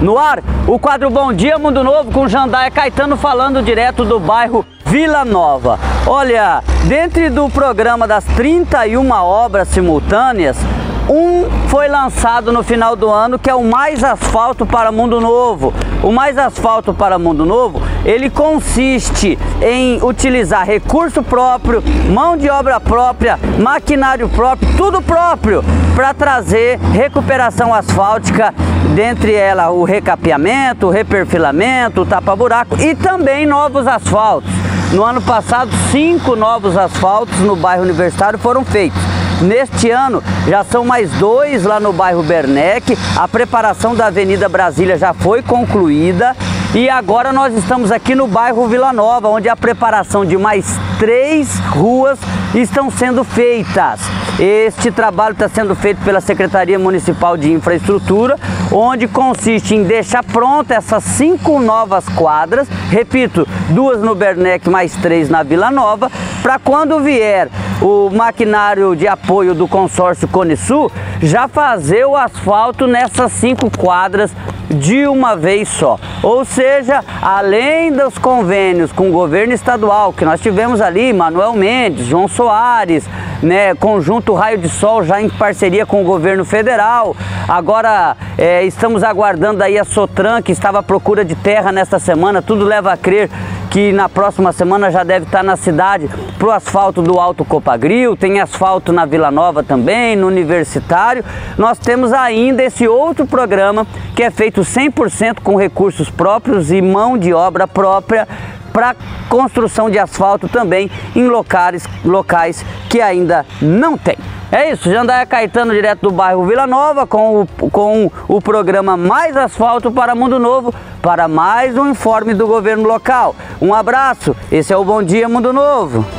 No ar, o quadro Bom Dia Mundo Novo com Jandaia Caetano falando direto do bairro Vila Nova. Olha, dentro do programa das 31 obras simultâneas, um foi lançado no final do ano que é o Mais Asfalto para Mundo Novo. O Mais Asfalto para Mundo Novo, ele consiste em utilizar recurso próprio, mão de obra própria, maquinário próprio, tudo próprio para trazer recuperação asfáltica, dentre ela o recapeamento, o reperfilamento, o tapa-buraco e também novos asfaltos. No ano passado, cinco novos asfaltos no bairro Universitário foram feitos. Neste ano já são mais dois lá no bairro Bernec. A preparação da Avenida Brasília já foi concluída e agora nós estamos aqui no bairro Vila Nova, onde a preparação de mais três ruas estão sendo feitas. Este trabalho está sendo feito pela Secretaria Municipal de Infraestrutura, onde consiste em deixar pronta essas cinco novas quadras, repito, duas no Bernec mais três na Vila Nova, para quando vier o maquinário de apoio do consórcio Conesul já fazer o asfalto nessas cinco quadras de uma vez só. Ou seja, além dos convênios com o governo estadual, que nós tivemos ali, Manuel Mendes, João Soares, né, Conjunto Raio de Sol já em parceria com o governo federal. Agora é, estamos aguardando aí a Sotran, que estava à procura de terra nesta semana, tudo leva a crer que na próxima semana já deve estar na cidade para o asfalto do Alto Copagril, tem asfalto na Vila Nova também, no Universitário. Nós temos ainda esse outro programa que é feito 100% com recursos próprios e mão de obra própria para construção de asfalto também em locais, locais que ainda não tem. É isso, Jandaia Caetano, direto do bairro Vila Nova, com o, com o programa Mais Asfalto para Mundo Novo, para mais um informe do governo local. Um abraço, esse é o Bom Dia Mundo Novo.